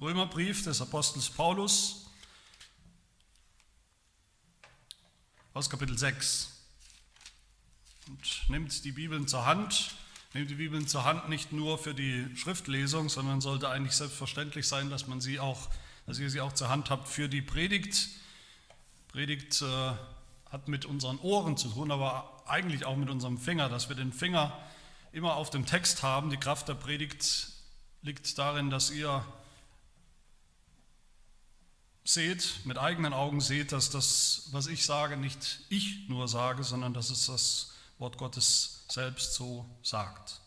Römerbrief des Apostels Paulus aus Kapitel 6 und nimmt die Bibeln zur Hand. Nehmt die Bibeln zur Hand nicht nur für die Schriftlesung, sondern sollte eigentlich selbstverständlich sein, dass man sie auch, dass ihr sie auch zur Hand habt für die Predigt. Predigt äh, hat mit unseren Ohren zu tun, aber eigentlich auch mit unserem Finger, dass wir den Finger immer auf dem Text haben. Die Kraft der Predigt liegt darin, dass ihr seht, mit eigenen Augen seht, dass das, was ich sage, nicht ich nur sage, sondern dass es das Wort Gottes selbst so sagt.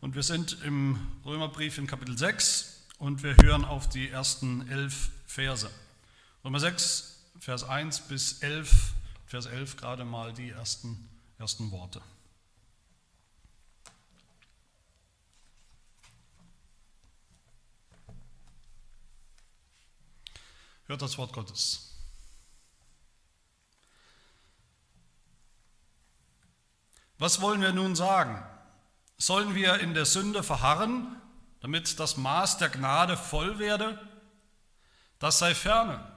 Und wir sind im Römerbrief in Kapitel 6 und wir hören auf die ersten elf Verse. Römer 6, Vers 1 bis 11, Vers 11 gerade mal die ersten, ersten Worte. Hört das Wort Gottes. Was wollen wir nun sagen? Sollen wir in der Sünde verharren, damit das Maß der Gnade voll werde? Das sei ferne.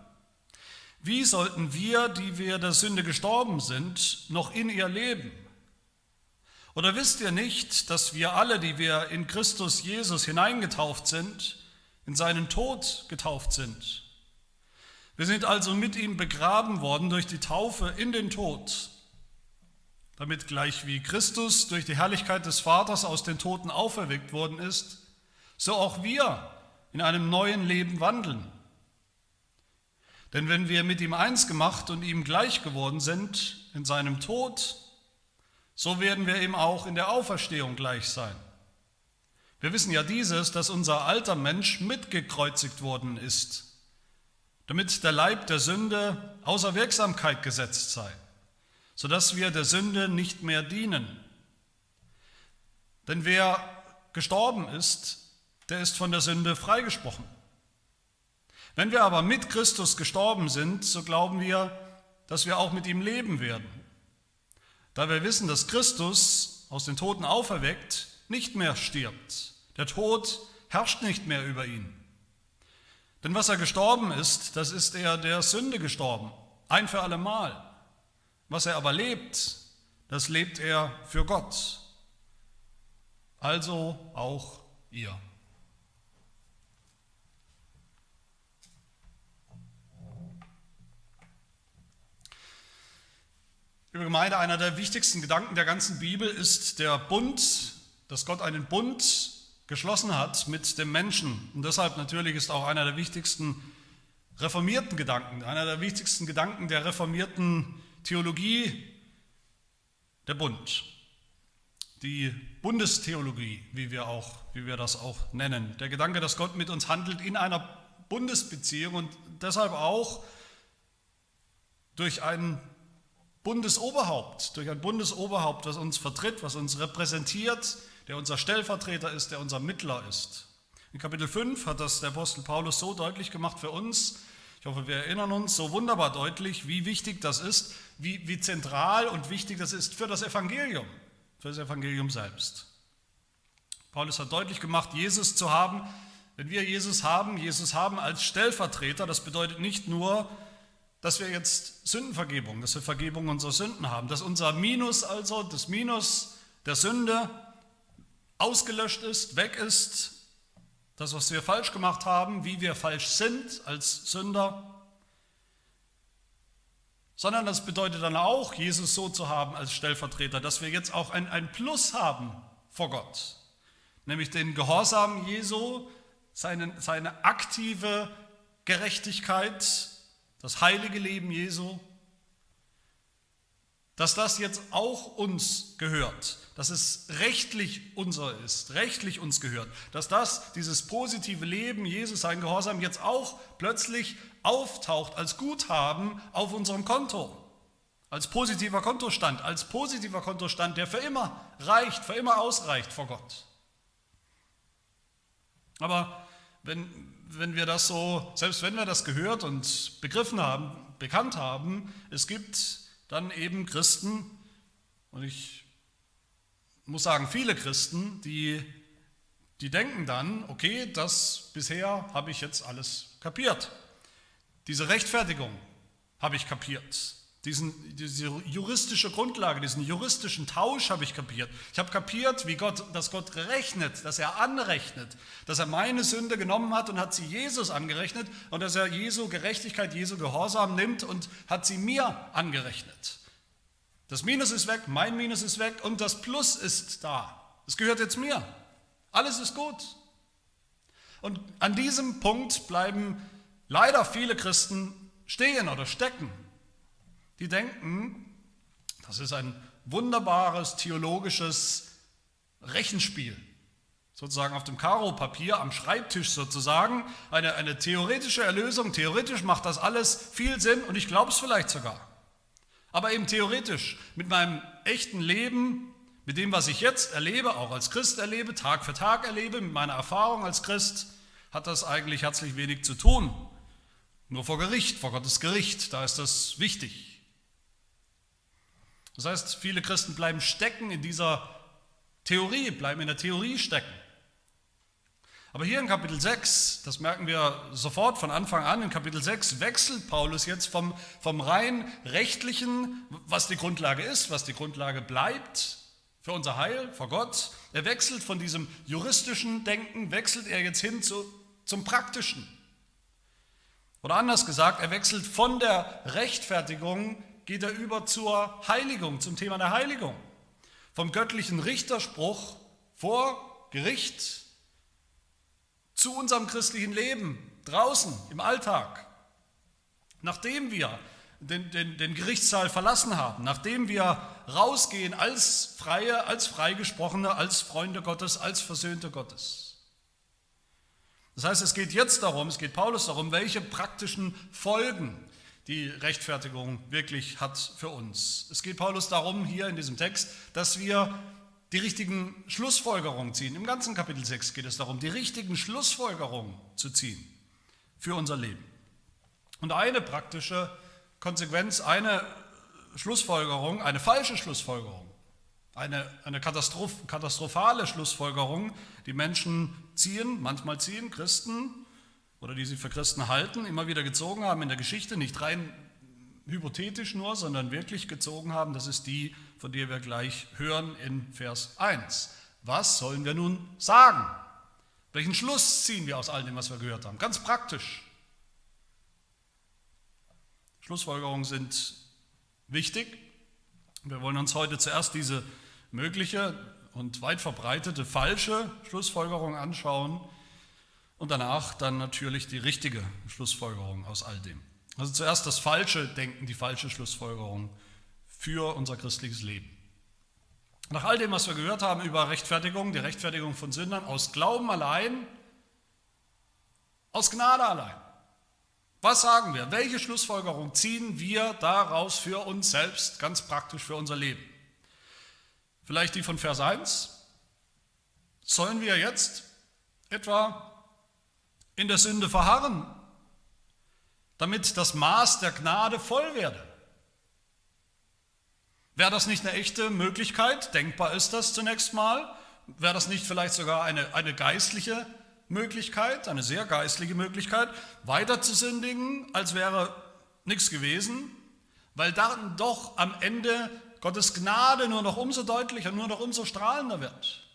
Wie sollten wir, die wir der Sünde gestorben sind, noch in ihr leben? Oder wisst ihr nicht, dass wir alle, die wir in Christus Jesus hineingetauft sind, in seinen Tod getauft sind? Wir sind also mit ihm begraben worden durch die Taufe in den Tod, damit gleich wie Christus durch die Herrlichkeit des Vaters aus den Toten auferweckt worden ist, so auch wir in einem neuen Leben wandeln. Denn wenn wir mit ihm eins gemacht und ihm gleich geworden sind in seinem Tod, so werden wir ihm auch in der Auferstehung gleich sein. Wir wissen ja dieses, dass unser alter Mensch mitgekreuzigt worden ist damit der Leib der Sünde außer Wirksamkeit gesetzt sei, sodass wir der Sünde nicht mehr dienen. Denn wer gestorben ist, der ist von der Sünde freigesprochen. Wenn wir aber mit Christus gestorben sind, so glauben wir, dass wir auch mit ihm leben werden. Da wir wissen, dass Christus aus den Toten auferweckt nicht mehr stirbt. Der Tod herrscht nicht mehr über ihn. Denn was er gestorben ist, das ist er der Sünde gestorben, ein für allemal. Was er aber lebt, das lebt er für Gott. Also auch ihr. Liebe Gemeinde, einer der wichtigsten Gedanken der ganzen Bibel ist der Bund, dass Gott einen Bund geschlossen hat mit dem Menschen. Und deshalb natürlich ist auch einer der wichtigsten reformierten Gedanken, einer der wichtigsten Gedanken der reformierten Theologie der Bund. Die Bundestheologie, wie wir, auch, wie wir das auch nennen. Der Gedanke, dass Gott mit uns handelt in einer Bundesbeziehung und deshalb auch durch ein Bundesoberhaupt, durch ein Bundesoberhaupt, das uns vertritt, was uns repräsentiert, der unser Stellvertreter ist, der unser Mittler ist. In Kapitel 5 hat das der Apostel Paulus so deutlich gemacht für uns. Ich hoffe, wir erinnern uns so wunderbar deutlich, wie wichtig das ist, wie, wie zentral und wichtig das ist für das Evangelium, für das Evangelium selbst. Paulus hat deutlich gemacht, Jesus zu haben, wenn wir Jesus haben, Jesus haben als Stellvertreter, das bedeutet nicht nur, dass wir jetzt Sündenvergebung, dass wir Vergebung unserer Sünden haben, dass unser Minus also, das Minus der Sünde ausgelöscht ist, weg ist, das, was wir falsch gemacht haben, wie wir falsch sind als Sünder, sondern das bedeutet dann auch, Jesus so zu haben als Stellvertreter, dass wir jetzt auch ein, ein Plus haben vor Gott, nämlich den Gehorsam Jesu, seine, seine aktive Gerechtigkeit, das heilige Leben Jesu, dass das jetzt auch uns gehört, dass es rechtlich unser ist, rechtlich uns gehört, dass das, dieses positive Leben, Jesus, sein Gehorsam jetzt auch plötzlich auftaucht als Guthaben auf unserem Konto, als positiver Kontostand, als positiver Kontostand, der für immer reicht, für immer ausreicht vor Gott. Aber wenn, wenn wir das so, selbst wenn wir das gehört und begriffen haben, bekannt haben, es gibt dann eben Christen, und ich muss sagen, viele Christen, die Die denken dann, okay, das bisher habe ich jetzt alles kapiert. Diese Rechtfertigung habe ich kapiert. Diesen, diese juristische Grundlage, diesen juristischen Tausch habe ich kapiert. Ich habe kapiert, wie Gott, dass Gott rechnet, dass er anrechnet, dass er meine Sünde genommen hat und hat sie Jesus angerechnet und dass er Jesu Gerechtigkeit, Jesu Gehorsam nimmt und hat sie mir angerechnet. Das Minus ist weg, mein Minus ist weg und das Plus ist da. Es gehört jetzt mir. Alles ist gut. Und an diesem Punkt bleiben leider viele Christen stehen oder stecken. Die denken, das ist ein wunderbares theologisches Rechenspiel, sozusagen auf dem Karo-Papier, am Schreibtisch sozusagen, eine, eine theoretische Erlösung. Theoretisch macht das alles viel Sinn und ich glaube es vielleicht sogar. Aber eben theoretisch, mit meinem echten Leben, mit dem, was ich jetzt erlebe, auch als Christ erlebe, Tag für Tag erlebe, mit meiner Erfahrung als Christ, hat das eigentlich herzlich wenig zu tun. Nur vor Gericht, vor Gottes Gericht, da ist das wichtig. Das heißt, viele Christen bleiben stecken in dieser Theorie, bleiben in der Theorie stecken. Aber hier in Kapitel 6, das merken wir sofort von Anfang an, in Kapitel 6 wechselt Paulus jetzt vom, vom rein rechtlichen, was die Grundlage ist, was die Grundlage bleibt für unser Heil vor Gott. Er wechselt von diesem juristischen Denken, wechselt er jetzt hin zu, zum praktischen. Oder anders gesagt, er wechselt von der Rechtfertigung geht er über zur Heiligung, zum Thema der Heiligung. Vom göttlichen Richterspruch vor Gericht zu unserem christlichen Leben draußen im Alltag. Nachdem wir den, den, den Gerichtssaal verlassen haben, nachdem wir rausgehen als Freie, als Freigesprochene, als Freunde Gottes, als Versöhnte Gottes. Das heißt, es geht jetzt darum, es geht Paulus darum, welche praktischen Folgen die Rechtfertigung wirklich hat für uns. Es geht Paulus darum, hier in diesem Text, dass wir die richtigen Schlussfolgerungen ziehen. Im ganzen Kapitel 6 geht es darum, die richtigen Schlussfolgerungen zu ziehen für unser Leben. Und eine praktische Konsequenz, eine Schlussfolgerung, eine falsche Schlussfolgerung, eine, eine Katastroph katastrophale Schlussfolgerung, die Menschen ziehen, manchmal ziehen Christen oder die sie für Christen halten, immer wieder gezogen haben in der Geschichte, nicht rein hypothetisch nur, sondern wirklich gezogen haben, das ist die, von der wir gleich hören in Vers 1. Was sollen wir nun sagen? Welchen Schluss ziehen wir aus all dem, was wir gehört haben? Ganz praktisch. Schlussfolgerungen sind wichtig. Wir wollen uns heute zuerst diese mögliche und weit verbreitete falsche Schlussfolgerung anschauen, und danach dann natürlich die richtige Schlussfolgerung aus all dem. Also zuerst das falsche Denken, die falsche Schlussfolgerung für unser christliches Leben. Nach all dem, was wir gehört haben über Rechtfertigung, die Rechtfertigung von Sündern, aus Glauben allein, aus Gnade allein. Was sagen wir? Welche Schlussfolgerung ziehen wir daraus für uns selbst, ganz praktisch für unser Leben? Vielleicht die von Vers 1. Sollen wir jetzt etwa in der Sünde verharren, damit das Maß der Gnade voll werde. Wäre das nicht eine echte Möglichkeit? Denkbar ist das zunächst mal. Wäre das nicht vielleicht sogar eine, eine geistliche Möglichkeit, eine sehr geistliche Möglichkeit, weiter zu sündigen, als wäre nichts gewesen, weil dann doch am Ende Gottes Gnade nur noch umso deutlicher, nur noch umso strahlender wird.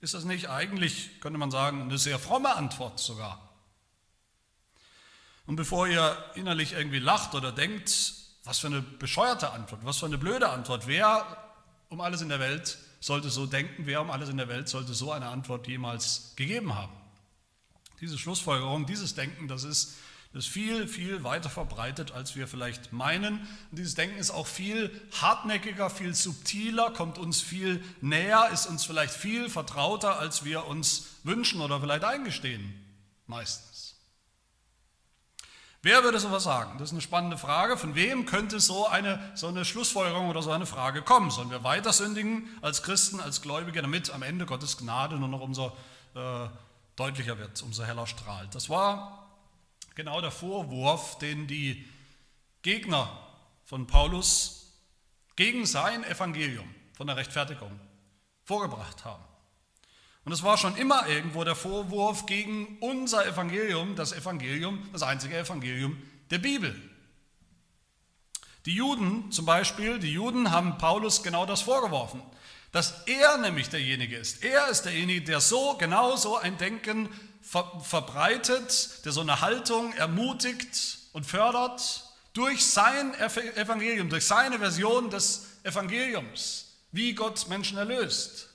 Ist das nicht eigentlich, könnte man sagen, eine sehr fromme Antwort sogar? Und bevor ihr innerlich irgendwie lacht oder denkt, was für eine bescheuerte Antwort, was für eine blöde Antwort, wer um alles in der Welt sollte so denken, wer um alles in der Welt sollte so eine Antwort jemals gegeben haben? Diese Schlussfolgerung, dieses Denken, das ist das ist viel, viel weiter verbreitet, als wir vielleicht meinen. Und dieses Denken ist auch viel hartnäckiger, viel subtiler, kommt uns viel näher, ist uns vielleicht viel vertrauter, als wir uns wünschen oder vielleicht eingestehen, meistens. Wer würde sowas sagen? Das ist eine spannende Frage. Von wem könnte so eine, so eine Schlussfolgerung oder so eine Frage kommen? Sollen wir weiter sündigen als Christen, als Gläubige, damit am Ende Gottes Gnade nur noch umso äh, deutlicher wird, umso heller strahlt? Das war genau der Vorwurf, den die Gegner von Paulus gegen sein Evangelium von der Rechtfertigung vorgebracht haben. Und es war schon immer irgendwo der Vorwurf gegen unser Evangelium, das Evangelium, das einzige Evangelium der Bibel. Die Juden zum Beispiel, die Juden haben Paulus genau das vorgeworfen, dass er nämlich derjenige ist. Er ist derjenige, der so genau so ein Denken ver verbreitet, der so eine Haltung ermutigt und fördert durch sein Evangelium, durch seine Version des Evangeliums, wie Gott Menschen erlöst.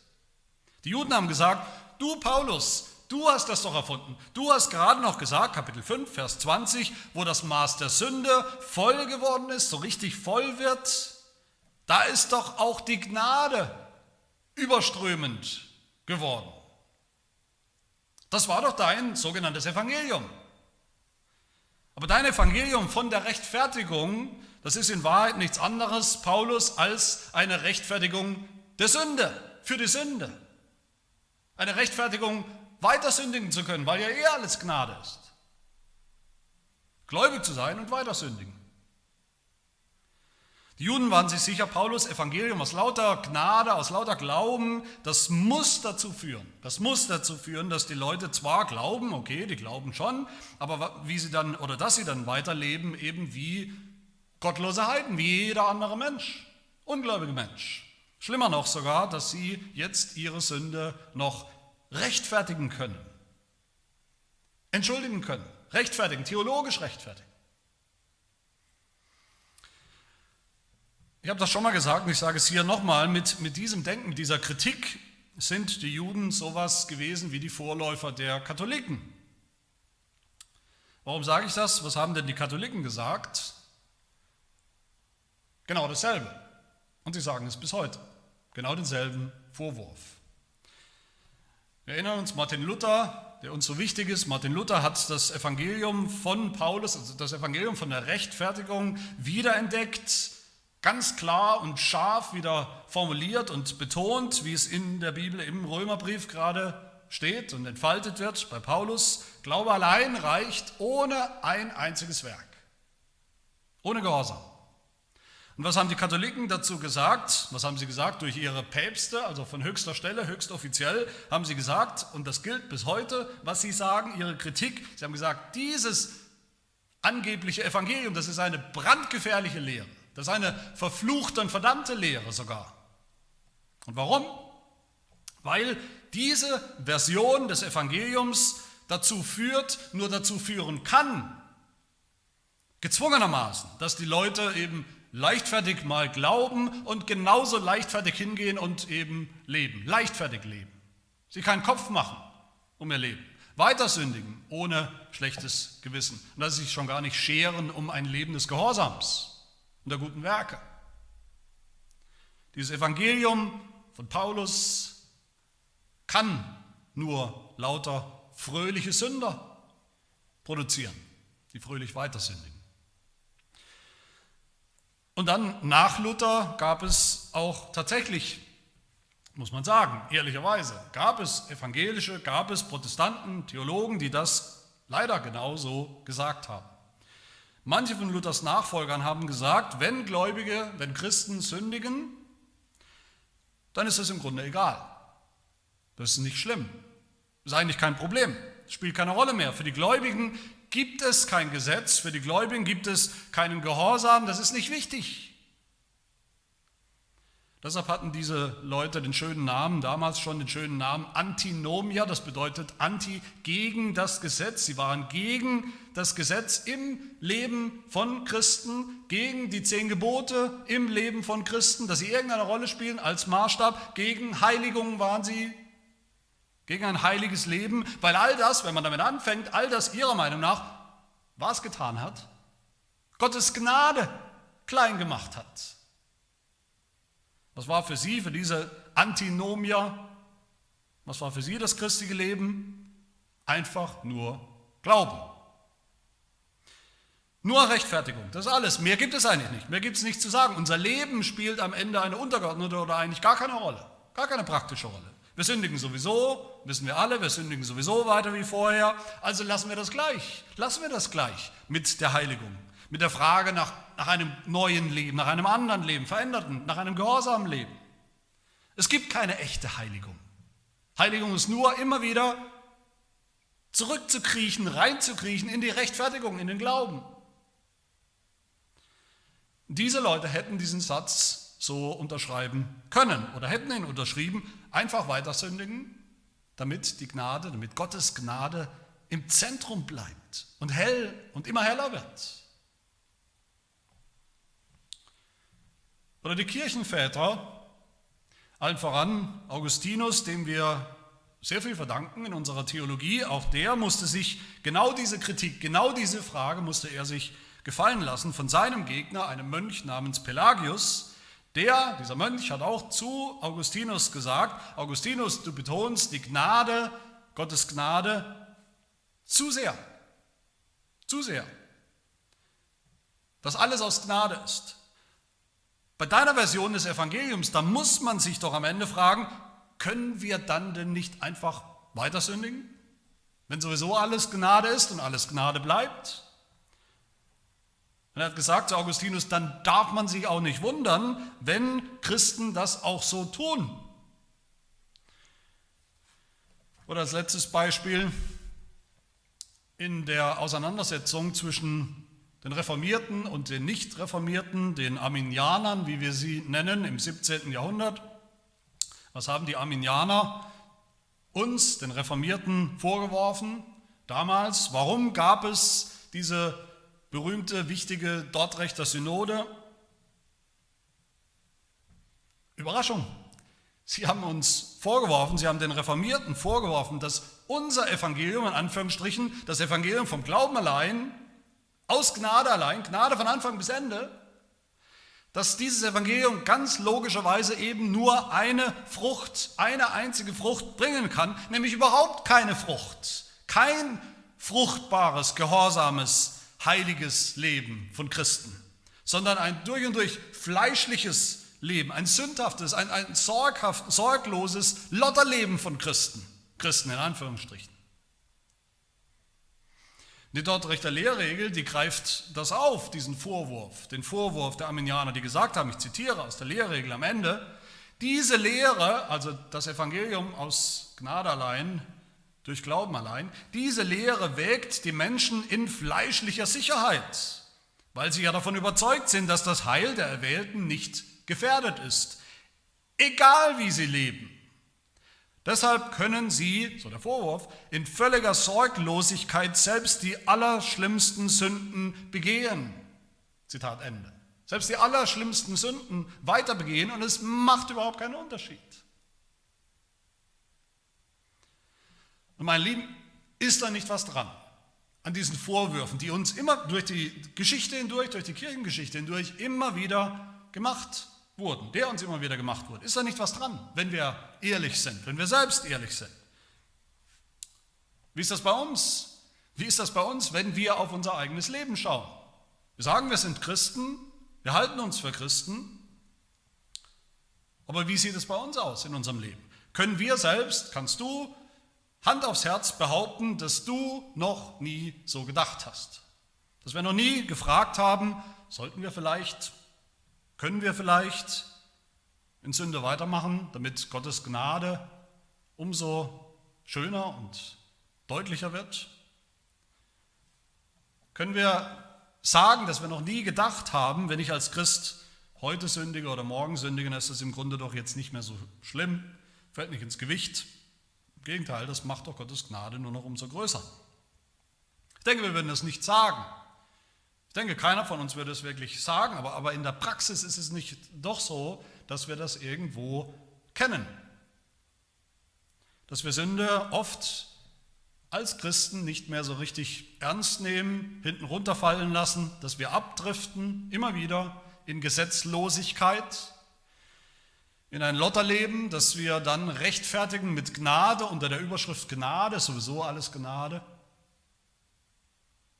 Die Juden haben gesagt, du Paulus, du hast das doch erfunden. Du hast gerade noch gesagt, Kapitel 5, Vers 20, wo das Maß der Sünde voll geworden ist, so richtig voll wird, da ist doch auch die Gnade überströmend geworden. Das war doch dein sogenanntes Evangelium. Aber dein Evangelium von der Rechtfertigung, das ist in Wahrheit nichts anderes, Paulus, als eine Rechtfertigung der Sünde, für die Sünde. Eine Rechtfertigung, weiter sündigen zu können, weil ja eh alles Gnade ist. Gläubig zu sein und weiter sündigen. Juden waren sich sicher, Paulus Evangelium aus lauter Gnade, aus lauter Glauben, das muss dazu führen. Das muss dazu führen, dass die Leute zwar glauben, okay, die glauben schon, aber wie sie dann oder dass sie dann weiterleben eben wie gottlose Heiden, wie jeder andere Mensch, ungläubige Mensch. Schlimmer noch sogar, dass sie jetzt ihre Sünde noch rechtfertigen können, entschuldigen können, rechtfertigen, theologisch rechtfertigen. Ich habe das schon mal gesagt und ich sage es hier nochmal, mit, mit diesem Denken, mit dieser Kritik sind die Juden sowas gewesen wie die Vorläufer der Katholiken. Warum sage ich das? Was haben denn die Katholiken gesagt? Genau dasselbe. Und sie sagen es bis heute. Genau denselben Vorwurf. Wir erinnern uns, Martin Luther, der uns so wichtig ist, Martin Luther hat das Evangelium von Paulus, also das Evangelium von der Rechtfertigung wiederentdeckt, ganz klar und scharf wieder formuliert und betont, wie es in der Bibel im Römerbrief gerade steht und entfaltet wird bei Paulus. Glaube allein reicht ohne ein einziges Werk, ohne Gehorsam. Und was haben die Katholiken dazu gesagt? Was haben sie gesagt? Durch ihre Päpste, also von höchster Stelle, höchst offiziell, haben sie gesagt, und das gilt bis heute, was sie sagen, ihre Kritik, sie haben gesagt, dieses angebliche Evangelium, das ist eine brandgefährliche Lehre. Das ist eine verfluchte und verdammte Lehre sogar. Und warum? Weil diese Version des Evangeliums dazu führt, nur dazu führen kann, gezwungenermaßen, dass die Leute eben leichtfertig mal glauben und genauso leichtfertig hingehen und eben leben, leichtfertig leben. Sie keinen Kopf machen um ihr Leben. Weiter sündigen ohne schlechtes Gewissen. Und dass sie sich schon gar nicht scheren um ein Leben des Gehorsams und der guten Werke. Dieses Evangelium von Paulus kann nur lauter fröhliche Sünder produzieren, die fröhlich weiter sündigen. Und dann nach Luther gab es auch tatsächlich, muss man sagen, ehrlicherweise, gab es evangelische, gab es Protestanten, Theologen, die das leider genauso gesagt haben. Manche von Luthers Nachfolgern haben gesagt, wenn Gläubige, wenn Christen sündigen, dann ist das im Grunde egal. Das ist nicht schlimm. Das ist eigentlich kein Problem. Das spielt keine Rolle mehr. Für die Gläubigen gibt es kein Gesetz, für die Gläubigen gibt es keinen Gehorsam, das ist nicht wichtig. Deshalb hatten diese Leute den schönen Namen, damals schon den schönen Namen Antinomia, das bedeutet Anti gegen das Gesetz. Sie waren gegen das Gesetz im Leben von Christen, gegen die zehn Gebote im Leben von Christen, dass sie irgendeine Rolle spielen als Maßstab. Gegen Heiligung waren sie gegen ein heiliges Leben, weil all das, wenn man damit anfängt, all das ihrer Meinung nach was getan hat, Gottes Gnade klein gemacht hat. Was war für sie, für diese Antinomier, was war für sie das christliche Leben? Einfach nur Glauben. Nur Rechtfertigung, das ist alles. Mehr gibt es eigentlich nicht. Mehr gibt es nichts zu sagen. Unser Leben spielt am Ende eine untergeordnete oder eigentlich gar keine Rolle. Gar keine praktische Rolle. Wir sündigen sowieso, wissen wir alle, wir sündigen sowieso weiter wie vorher. Also lassen wir das gleich. Lassen wir das gleich mit der Heiligung. Mit der Frage nach, nach einem neuen Leben, nach einem anderen Leben, veränderten, nach einem gehorsamen Leben. Es gibt keine echte Heiligung. Heiligung ist nur immer wieder zurückzukriechen, reinzukriechen in die Rechtfertigung, in den Glauben. Diese Leute hätten diesen Satz so unterschreiben können oder hätten ihn unterschrieben, einfach weiter sündigen, damit die Gnade, damit Gottes Gnade im Zentrum bleibt und hell und immer heller wird. Oder die Kirchenväter, allen voran Augustinus, dem wir sehr viel verdanken in unserer Theologie, auch der musste sich genau diese Kritik, genau diese Frage musste er sich gefallen lassen von seinem Gegner, einem Mönch namens Pelagius. Der, dieser Mönch hat auch zu Augustinus gesagt, Augustinus, du betonst die Gnade, Gottes Gnade zu sehr. Zu sehr. Dass alles aus Gnade ist. Bei deiner Version des Evangeliums, da muss man sich doch am Ende fragen, können wir dann denn nicht einfach weiter sündigen? Wenn sowieso alles Gnade ist und alles Gnade bleibt? Und er hat gesagt zu Augustinus, dann darf man sich auch nicht wundern, wenn Christen das auch so tun. Oder als letztes Beispiel, in der Auseinandersetzung zwischen den Reformierten und den Nicht-Reformierten, den Arminianern, wie wir sie nennen, im 17. Jahrhundert. Was haben die Arminianer uns, den Reformierten, vorgeworfen damals? Warum gab es diese berühmte, wichtige Dortrechter Synode? Überraschung. Sie haben uns vorgeworfen, sie haben den Reformierten vorgeworfen, dass unser Evangelium, in Anführungsstrichen, das Evangelium vom Glauben allein, aus Gnade allein, Gnade von Anfang bis Ende, dass dieses Evangelium ganz logischerweise eben nur eine Frucht, eine einzige Frucht bringen kann, nämlich überhaupt keine Frucht, kein fruchtbares, gehorsames, heiliges Leben von Christen, sondern ein durch und durch fleischliches Leben, ein sündhaftes, ein, ein sorgloses Lotterleben von Christen. Christen in Anführungsstrichen. Die Dortrechter Lehrregel, die greift das auf, diesen Vorwurf, den Vorwurf der Arminianer, die gesagt haben, ich zitiere aus der Lehrregel am Ende, diese Lehre, also das Evangelium aus Gnade allein, durch Glauben allein, diese Lehre wägt die Menschen in fleischlicher Sicherheit, weil sie ja davon überzeugt sind, dass das Heil der Erwählten nicht gefährdet ist, egal wie sie leben. Deshalb können sie, so der Vorwurf, in völliger Sorglosigkeit selbst die allerschlimmsten Sünden begehen. Zitat Ende. Selbst die allerschlimmsten Sünden weiter begehen und es macht überhaupt keinen Unterschied. Und mein Lieben, ist da nicht was dran an diesen Vorwürfen, die uns immer durch die Geschichte hindurch, durch die Kirchengeschichte hindurch immer wieder gemacht wurden, der uns immer wieder gemacht wurde. Ist da nicht was dran, wenn wir ehrlich sind, wenn wir selbst ehrlich sind? Wie ist das bei uns? Wie ist das bei uns, wenn wir auf unser eigenes Leben schauen? Wir sagen, wir sind Christen, wir halten uns für Christen, aber wie sieht es bei uns aus in unserem Leben? Können wir selbst, kannst du Hand aufs Herz behaupten, dass du noch nie so gedacht hast? Dass wir noch nie gefragt haben, sollten wir vielleicht können wir vielleicht in Sünde weitermachen, damit Gottes Gnade umso schöner und deutlicher wird? Können wir sagen, dass wir noch nie gedacht haben, wenn ich als Christ heute sündige oder morgen sündige, dann ist das im Grunde doch jetzt nicht mehr so schlimm, fällt nicht ins Gewicht. Im Gegenteil, das macht doch Gottes Gnade nur noch umso größer. Ich denke, wir würden das nicht sagen. Ich denke, keiner von uns würde es wirklich sagen, aber, aber in der Praxis ist es nicht doch so, dass wir das irgendwo kennen. Dass wir Sünde oft als Christen nicht mehr so richtig ernst nehmen, hinten runterfallen lassen, dass wir abdriften, immer wieder in Gesetzlosigkeit, in ein Lotterleben, dass wir dann rechtfertigen mit Gnade unter der Überschrift Gnade, sowieso alles Gnade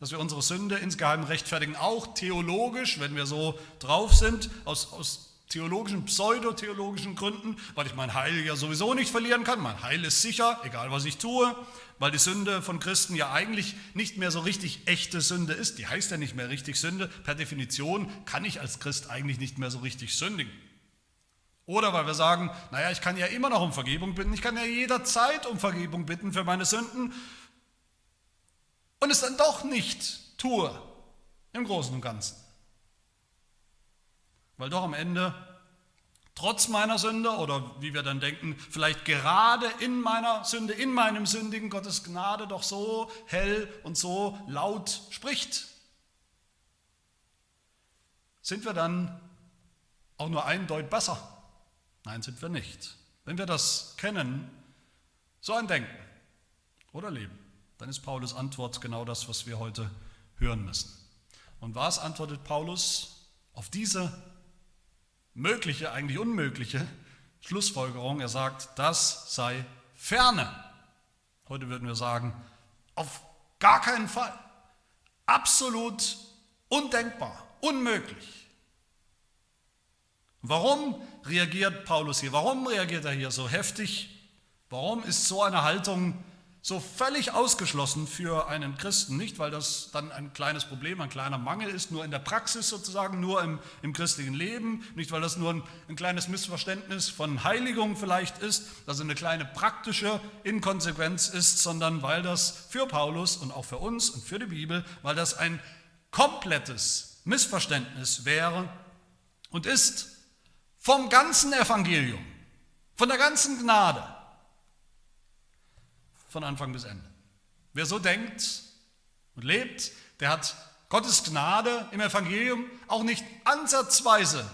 dass wir unsere Sünde insgeheim rechtfertigen, auch theologisch, wenn wir so drauf sind, aus, aus theologischen, pseudotheologischen Gründen, weil ich mein Heil ja sowieso nicht verlieren kann. Mein Heil ist sicher, egal was ich tue, weil die Sünde von Christen ja eigentlich nicht mehr so richtig echte Sünde ist. Die heißt ja nicht mehr richtig Sünde. Per Definition kann ich als Christ eigentlich nicht mehr so richtig sündigen. Oder weil wir sagen, naja, ich kann ja immer noch um Vergebung bitten, ich kann ja jederzeit um Vergebung bitten für meine Sünden und es dann doch nicht tue im Großen und Ganzen. Weil doch am Ende, trotz meiner Sünde oder wie wir dann denken, vielleicht gerade in meiner Sünde, in meinem sündigen Gottes Gnade doch so hell und so laut spricht. Sind wir dann auch nur ein Deut besser? Nein, sind wir nicht. Wenn wir das kennen, so ein Denken oder Leben, dann ist Paulus Antwort genau das, was wir heute hören müssen. Und was antwortet Paulus auf diese mögliche, eigentlich unmögliche Schlussfolgerung? Er sagt, das sei ferne. Heute würden wir sagen, auf gar keinen Fall. Absolut undenkbar, unmöglich. Warum reagiert Paulus hier? Warum reagiert er hier so heftig? Warum ist so eine Haltung so völlig ausgeschlossen für einen Christen? Nicht, weil das dann ein kleines Problem, ein kleiner Mangel ist, nur in der Praxis sozusagen, nur im, im christlichen Leben, nicht, weil das nur ein, ein kleines Missverständnis von Heiligung vielleicht ist, also eine kleine praktische Inkonsequenz ist, sondern weil das für Paulus und auch für uns und für die Bibel, weil das ein komplettes Missverständnis wäre und ist vom ganzen Evangelium, von der ganzen Gnade, von Anfang bis Ende. Wer so denkt und lebt, der hat Gottes Gnade im Evangelium auch nicht ansatzweise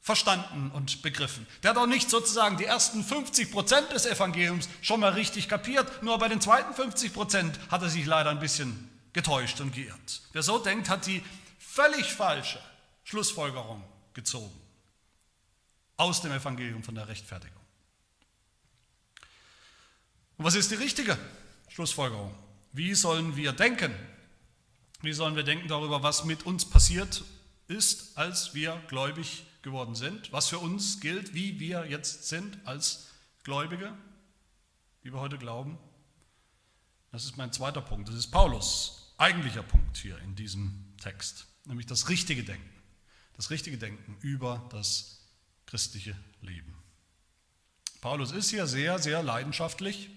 verstanden und begriffen. Der hat auch nicht sozusagen die ersten 50 Prozent des Evangeliums schon mal richtig kapiert, nur bei den zweiten 50 Prozent hat er sich leider ein bisschen getäuscht und geirrt. Wer so denkt, hat die völlig falsche Schlussfolgerung gezogen aus dem Evangelium von der Rechtfertigung. Und was ist die richtige Schlussfolgerung? Wie sollen wir denken? Wie sollen wir denken darüber, was mit uns passiert ist, als wir gläubig geworden sind? Was für uns gilt, wie wir jetzt sind als Gläubige, die wir heute glauben? Das ist mein zweiter Punkt. Das ist Paulus eigentlicher Punkt hier in diesem Text, nämlich das richtige Denken. Das richtige Denken über das christliche Leben. Paulus ist hier sehr, sehr leidenschaftlich.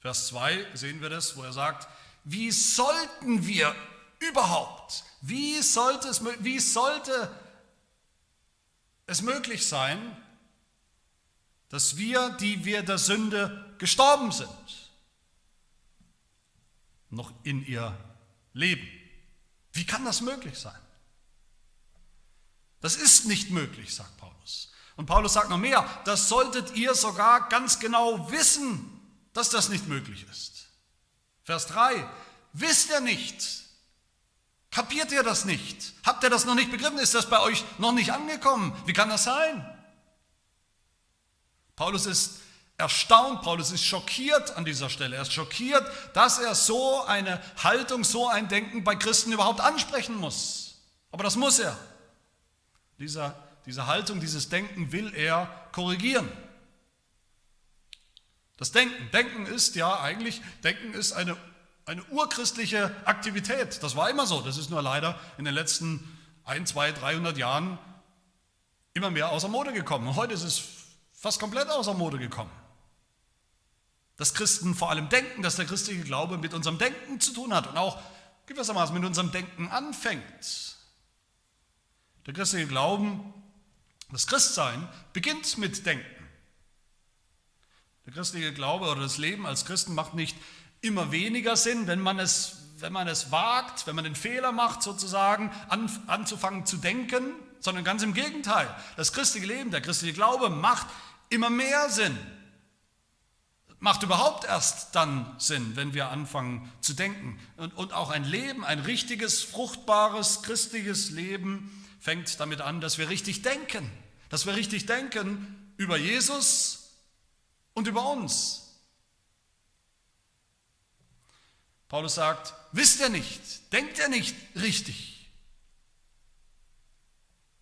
Vers 2 sehen wir das, wo er sagt, wie sollten wir überhaupt, wie sollte es, wie sollte es möglich sein, dass wir, die wir der Sünde gestorben sind, noch in ihr leben? Wie kann das möglich sein? Das ist nicht möglich, sagt Paulus. Und Paulus sagt noch mehr, das solltet ihr sogar ganz genau wissen, dass das nicht möglich ist. Vers 3, wisst ihr nicht? Kapiert ihr das nicht? Habt ihr das noch nicht begriffen? Ist das bei euch noch nicht angekommen? Wie kann das sein? Paulus ist erstaunt, Paulus ist schockiert an dieser Stelle. Er ist schockiert, dass er so eine Haltung, so ein Denken bei Christen überhaupt ansprechen muss. Aber das muss er. Dieser, diese Haltung, dieses Denken will er korrigieren. Das Denken. Denken ist ja eigentlich, Denken ist eine, eine urchristliche Aktivität. Das war immer so. Das ist nur leider in den letzten 1, 2, 300 Jahren immer mehr außer Mode gekommen. Heute ist es fast komplett außer Mode gekommen. Dass Christen vor allem denken, dass der christliche Glaube mit unserem Denken zu tun hat und auch gewissermaßen mit unserem Denken anfängt. Der christliche Glauben, das Christsein beginnt mit Denken. Der christliche Glaube oder das Leben als Christen macht nicht immer weniger Sinn, wenn man es, wenn man es wagt, wenn man den Fehler macht, sozusagen an, anzufangen zu denken, sondern ganz im Gegenteil. Das christliche Leben, der christliche Glaube macht immer mehr Sinn. Macht überhaupt erst dann Sinn, wenn wir anfangen zu denken. Und, und auch ein Leben, ein richtiges, fruchtbares, christliches Leben fängt damit an, dass wir richtig denken. Dass wir richtig denken über Jesus und über uns. Paulus sagt, wisst ihr nicht, denkt ihr nicht richtig.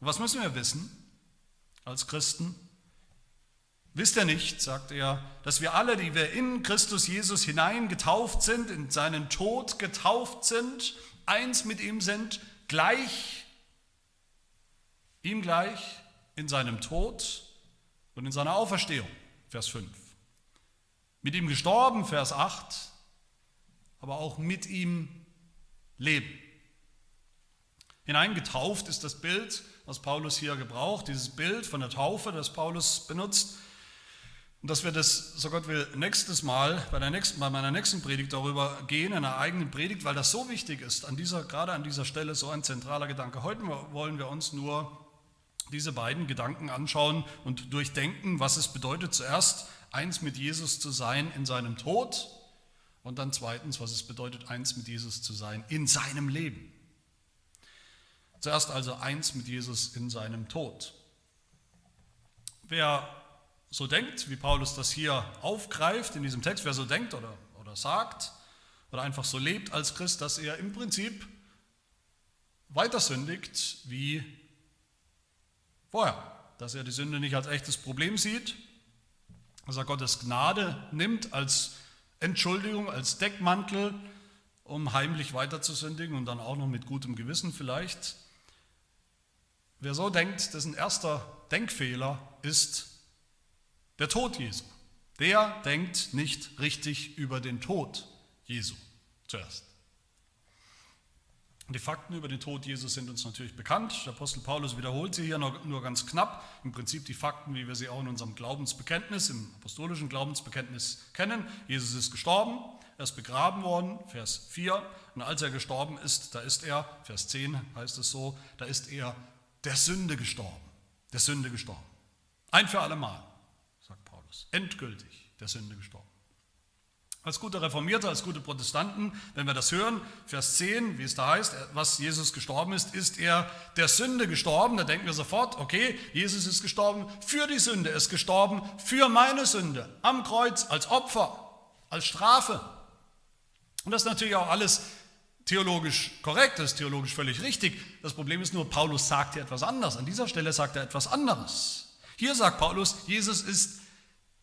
was müssen wir wissen als Christen? Wisst ihr nicht, sagt er, dass wir alle, die wir in Christus Jesus hinein getauft sind, in seinen Tod getauft sind, eins mit ihm sind, gleich ihm gleich in seinem Tod und in seiner Auferstehung, Vers 5. Mit ihm gestorben, Vers 8, aber auch mit ihm leben. Hineingetauft ist das Bild, was Paulus hier gebraucht, dieses Bild von der Taufe, das Paulus benutzt. Und dass wir das, so Gott will, nächstes Mal, bei, der nächsten, bei meiner nächsten Predigt darüber gehen, in einer eigenen Predigt, weil das so wichtig ist, an dieser, gerade an dieser Stelle so ein zentraler Gedanke. Heute wollen wir uns nur diese beiden Gedanken anschauen und durchdenken, was es bedeutet, zuerst eins mit Jesus zu sein in seinem Tod und dann zweitens, was es bedeutet, eins mit Jesus zu sein in seinem Leben. Zuerst also eins mit Jesus in seinem Tod. Wer so denkt, wie Paulus das hier aufgreift in diesem Text, wer so denkt oder, oder sagt oder einfach so lebt als Christ, dass er im Prinzip weiter sündigt wie vorher, dass er die Sünde nicht als echtes Problem sieht, dass er Gottes Gnade nimmt als Entschuldigung, als Deckmantel, um heimlich weiter zu sündigen und dann auch noch mit gutem Gewissen vielleicht. Wer so denkt, dessen erster Denkfehler ist der Tod Jesu. Der denkt nicht richtig über den Tod Jesu zuerst. Die Fakten über den Tod Jesus sind uns natürlich bekannt. Der Apostel Paulus wiederholt sie hier nur, ganz knapp. Im Prinzip die Fakten, wie wir sie auch in unserem Glaubensbekenntnis, im apostolischen Glaubensbekenntnis kennen. Jesus ist gestorben, er ist begraben worden, Vers 4. Und als er gestorben ist, da ist er, Vers 10 heißt es so, da ist er der Sünde gestorben. Der Sünde gestorben. Ein für alle Mal, sagt Paulus. Endgültig der Sünde gestorben. Als gute Reformierte, als gute Protestanten, wenn wir das hören, Vers 10, wie es da heißt, was Jesus gestorben ist, ist er der Sünde gestorben. Da denken wir sofort, okay, Jesus ist gestorben für die Sünde, ist gestorben für meine Sünde, am Kreuz, als Opfer, als Strafe. Und das ist natürlich auch alles theologisch korrekt, das ist theologisch völlig richtig. Das Problem ist nur, Paulus sagt hier etwas anderes. An dieser Stelle sagt er etwas anderes. Hier sagt Paulus, Jesus ist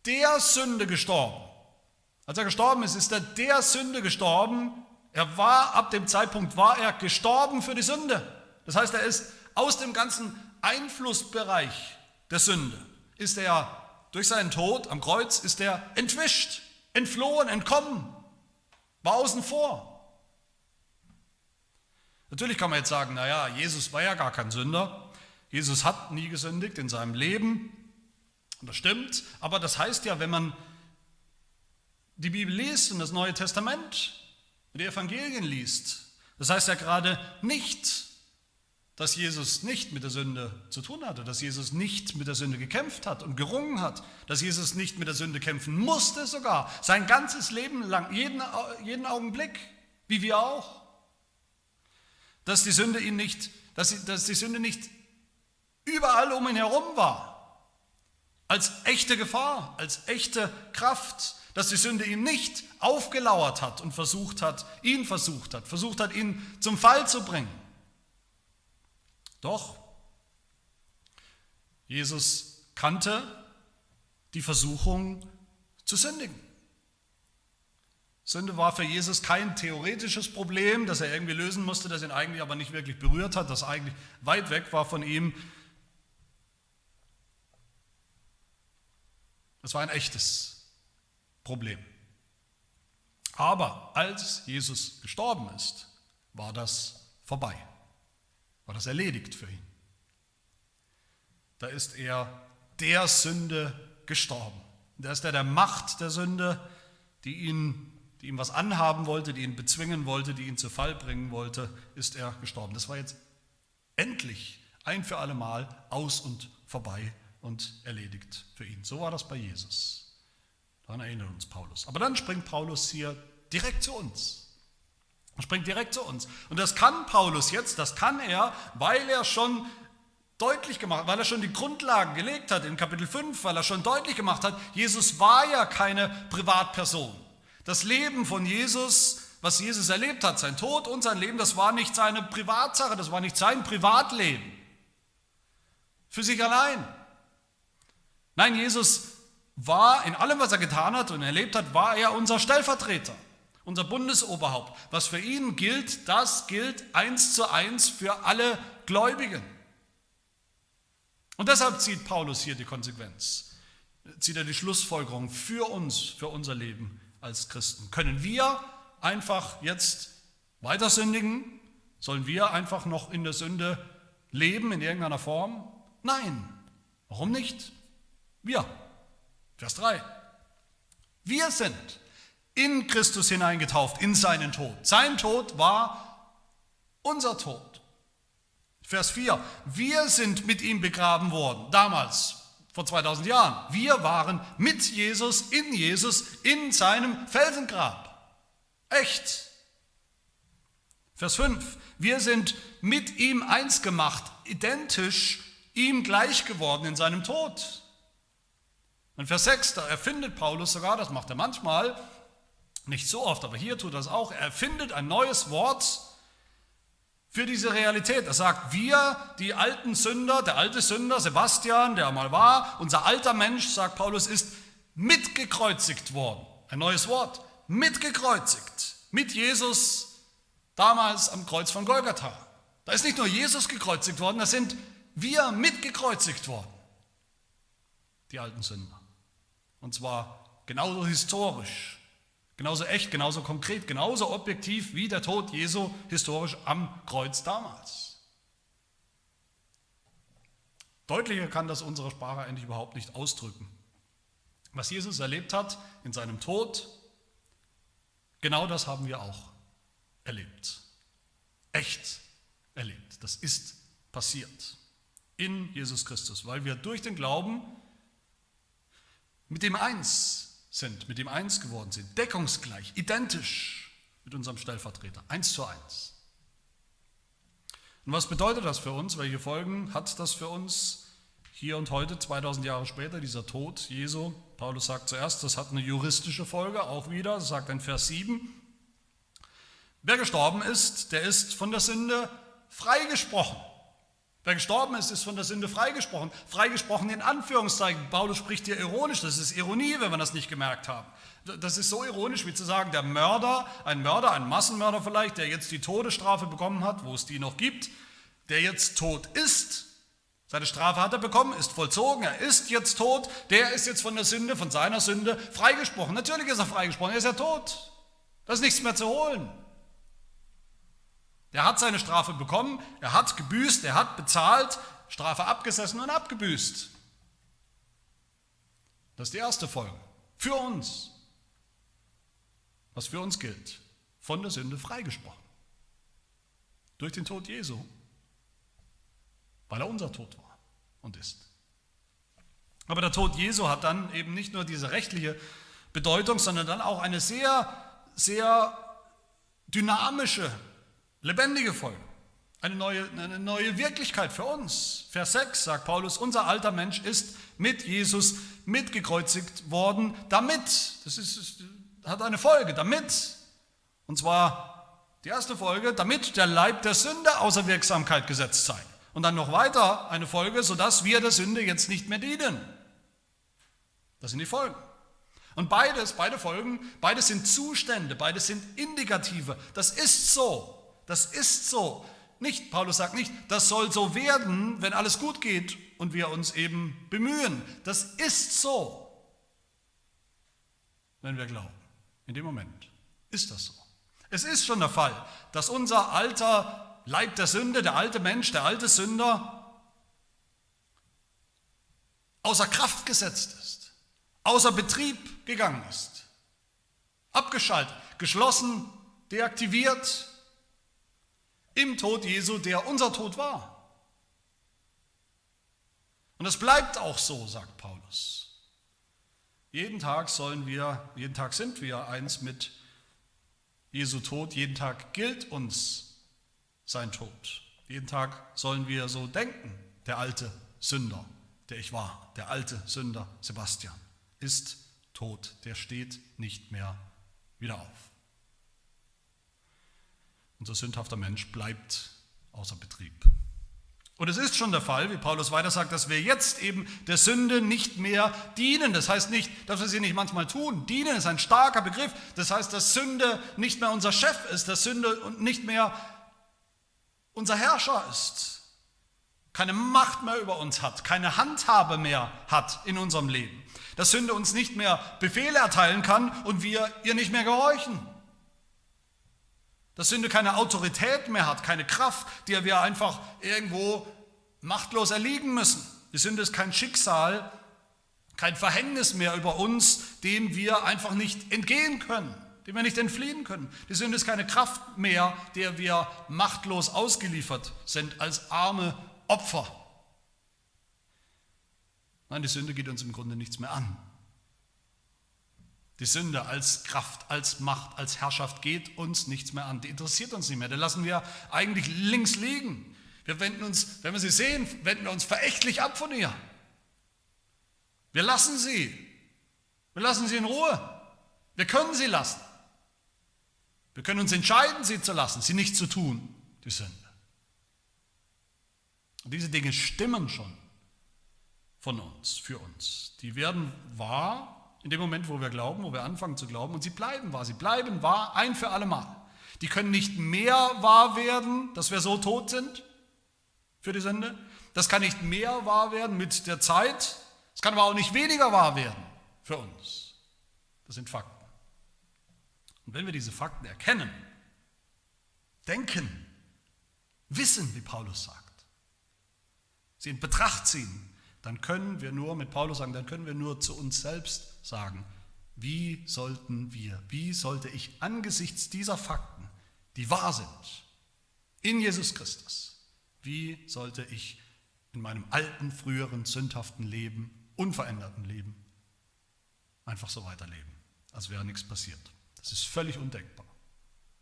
der Sünde gestorben als er gestorben ist, ist er der Sünde gestorben. Er war, ab dem Zeitpunkt war er gestorben für die Sünde. Das heißt, er ist aus dem ganzen Einflussbereich der Sünde, ist er durch seinen Tod am Kreuz, ist er entwischt, entflohen, entkommen, war außen vor. Natürlich kann man jetzt sagen, naja, Jesus war ja gar kein Sünder. Jesus hat nie gesündigt in seinem Leben. Und das stimmt. Aber das heißt ja, wenn man die Bibel liest und das Neue Testament und die Evangelien liest, das heißt ja gerade nicht, dass Jesus nicht mit der Sünde zu tun hatte, dass Jesus nicht mit der Sünde gekämpft hat und gerungen hat, dass Jesus nicht mit der Sünde kämpfen musste sogar, sein ganzes Leben lang, jeden, jeden Augenblick, wie wir auch. Dass die Sünde ihn nicht, dass, dass die Sünde nicht überall um ihn herum war, als echte Gefahr, als echte Kraft, dass die Sünde ihn nicht aufgelauert hat und versucht hat, ihn versucht hat, versucht hat, ihn zum Fall zu bringen. Doch, Jesus kannte die Versuchung zu sündigen. Sünde war für Jesus kein theoretisches Problem, das er irgendwie lösen musste, das ihn eigentlich aber nicht wirklich berührt hat, das eigentlich weit weg war von ihm. Es war ein echtes Problem. Aber als Jesus gestorben ist, war das vorbei, war das erledigt für ihn. Da ist er der Sünde gestorben. Da ist er der Macht der Sünde, die ihn die ihm was anhaben wollte, die ihn bezwingen wollte, die ihn zu Fall bringen wollte, ist er gestorben. Das war jetzt endlich ein für alle Mal aus und vorbei und erledigt für ihn. So war das bei Jesus. Daran erinnert uns Paulus. Aber dann springt Paulus hier direkt zu uns. Er springt direkt zu uns. Und das kann Paulus jetzt, das kann er, weil er schon deutlich gemacht, weil er schon die Grundlagen gelegt hat in Kapitel 5, weil er schon deutlich gemacht hat, Jesus war ja keine Privatperson. Das Leben von Jesus, was Jesus erlebt hat, sein Tod und sein Leben, das war nicht seine Privatsache, das war nicht sein Privatleben. Für sich allein. Nein, Jesus war in allem, was er getan hat und erlebt hat, war er unser Stellvertreter, unser Bundesoberhaupt. Was für ihn gilt, das gilt eins zu eins für alle Gläubigen. Und deshalb zieht Paulus hier die Konsequenz, zieht er die Schlussfolgerung für uns, für unser Leben als Christen. Können wir einfach jetzt weiter sündigen? Sollen wir einfach noch in der Sünde leben in irgendeiner Form? Nein. Warum nicht? Wir. Vers 3. Wir sind in Christus hineingetauft, in seinen Tod. Sein Tod war unser Tod. Vers 4. Wir sind mit ihm begraben worden, damals, vor 2000 Jahren. Wir waren mit Jesus, in Jesus, in seinem Felsengrab. Echt. Vers 5. Wir sind mit ihm eins gemacht, identisch ihm gleich geworden in seinem Tod. Und Vers 6, da erfindet Paulus sogar, das macht er manchmal, nicht so oft, aber hier tut er es auch, er erfindet ein neues Wort für diese Realität. Er sagt, wir, die alten Sünder, der alte Sünder, Sebastian, der mal war, unser alter Mensch, sagt Paulus, ist mitgekreuzigt worden. Ein neues Wort, mitgekreuzigt, mit Jesus damals am Kreuz von Golgatha. Da ist nicht nur Jesus gekreuzigt worden, da sind wir mitgekreuzigt worden, die alten Sünder. Und zwar genauso historisch, genauso echt, genauso konkret, genauso objektiv wie der Tod Jesu historisch am Kreuz damals. Deutlicher kann das unsere Sprache eigentlich überhaupt nicht ausdrücken. Was Jesus erlebt hat in seinem Tod, genau das haben wir auch erlebt. Echt erlebt. Das ist passiert in Jesus Christus, weil wir durch den Glauben mit dem eins sind, mit dem eins geworden sind, deckungsgleich, identisch mit unserem Stellvertreter, eins zu eins. Und was bedeutet das für uns? Welche Folgen hat das für uns hier und heute, 2000 Jahre später, dieser Tod Jesu? Paulus sagt zuerst, das hat eine juristische Folge, auch wieder, das sagt in Vers 7. Wer gestorben ist, der ist von der Sünde freigesprochen. Wer gestorben ist, ist von der Sünde freigesprochen. Freigesprochen in Anführungszeichen. Paulus spricht hier ironisch. Das ist Ironie, wenn wir das nicht gemerkt haben. Das ist so ironisch, wie zu sagen, der Mörder, ein Mörder, ein Massenmörder vielleicht, der jetzt die Todesstrafe bekommen hat, wo es die noch gibt, der jetzt tot ist. Seine Strafe hat er bekommen, ist vollzogen, er ist jetzt tot. Der ist jetzt von der Sünde, von seiner Sünde freigesprochen. Natürlich ist er freigesprochen, er ist ja tot. Da ist nichts mehr zu holen. Der hat seine Strafe bekommen, er hat gebüßt, er hat bezahlt, Strafe abgesessen und abgebüßt. Das ist die erste Folge. Für uns. Was für uns gilt. Von der Sünde freigesprochen. Durch den Tod Jesu. Weil er unser Tod war und ist. Aber der Tod Jesu hat dann eben nicht nur diese rechtliche Bedeutung, sondern dann auch eine sehr, sehr dynamische Lebendige Folge. Eine neue, eine neue Wirklichkeit für uns. Vers 6 sagt Paulus, unser alter Mensch ist mit Jesus mitgekreuzigt worden, damit, das ist, hat eine Folge, damit, und zwar die erste Folge, damit der Leib der Sünde außer Wirksamkeit gesetzt sei. Und dann noch weiter eine Folge, sodass wir der Sünde jetzt nicht mehr dienen. Das sind die Folgen. Und beides, beide Folgen, beides sind Zustände, beides sind Indikative. Das ist so. Das ist so. Nicht, Paulus sagt nicht, das soll so werden, wenn alles gut geht und wir uns eben bemühen. Das ist so, wenn wir glauben. In dem Moment ist das so. Es ist schon der Fall, dass unser alter Leib der Sünde, der alte Mensch, der alte Sünder außer Kraft gesetzt ist, außer Betrieb gegangen ist, abgeschaltet, geschlossen, deaktiviert, im Tod Jesu, der unser Tod war. Und es bleibt auch so, sagt Paulus. Jeden Tag sollen wir, jeden Tag sind wir eins mit Jesu Tod, jeden Tag gilt uns sein Tod. Jeden Tag sollen wir so denken, der alte Sünder, der ich war, der alte Sünder Sebastian, ist tot, der steht nicht mehr wieder auf. Unser sündhafter Mensch bleibt außer Betrieb. Und es ist schon der Fall, wie Paulus weiter sagt, dass wir jetzt eben der Sünde nicht mehr dienen. Das heißt nicht, dass wir sie nicht manchmal tun. Dienen ist ein starker Begriff. Das heißt, dass Sünde nicht mehr unser Chef ist, dass Sünde nicht mehr unser Herrscher ist. keine Macht mehr über uns hat, keine Handhabe mehr hat in unserem Leben. Dass Sünde uns nicht mehr Befehle erteilen kann und wir ihr nicht mehr gehorchen. Dass Sünde keine Autorität mehr hat, keine Kraft, der wir einfach irgendwo machtlos erliegen müssen. Die Sünde ist kein Schicksal, kein Verhängnis mehr über uns, dem wir einfach nicht entgehen können, dem wir nicht entfliehen können. Die Sünde ist keine Kraft mehr, der wir machtlos ausgeliefert sind als arme Opfer. Nein, die Sünde geht uns im Grunde nichts mehr an. Die Sünde als Kraft, als Macht, als Herrschaft geht uns nichts mehr an. Die interessiert uns nicht mehr. Da lassen wir eigentlich links liegen. Wir wenden uns, wenn wir sie sehen, wenden wir uns verächtlich ab von ihr. Wir lassen sie. Wir lassen sie in Ruhe. Wir können sie lassen. Wir können uns entscheiden, sie zu lassen, sie nicht zu tun, die Sünde. Und diese Dinge stimmen schon von uns, für uns. Die werden wahr in dem Moment, wo wir glauben, wo wir anfangen zu glauben. Und sie bleiben wahr. Sie bleiben wahr ein für alle Mal. Die können nicht mehr wahr werden, dass wir so tot sind für die Sünde. Das kann nicht mehr wahr werden mit der Zeit. Es kann aber auch nicht weniger wahr werden für uns. Das sind Fakten. Und wenn wir diese Fakten erkennen, denken, wissen, wie Paulus sagt, sie in Betracht ziehen, dann können wir nur, mit Paulus sagen, dann können wir nur zu uns selbst sagen, wie sollten wir, wie sollte ich angesichts dieser Fakten, die wahr sind, in Jesus Christus, wie sollte ich in meinem alten, früheren, sündhaften Leben, unveränderten Leben, einfach so weiterleben, als wäre nichts passiert. Das ist völlig undenkbar.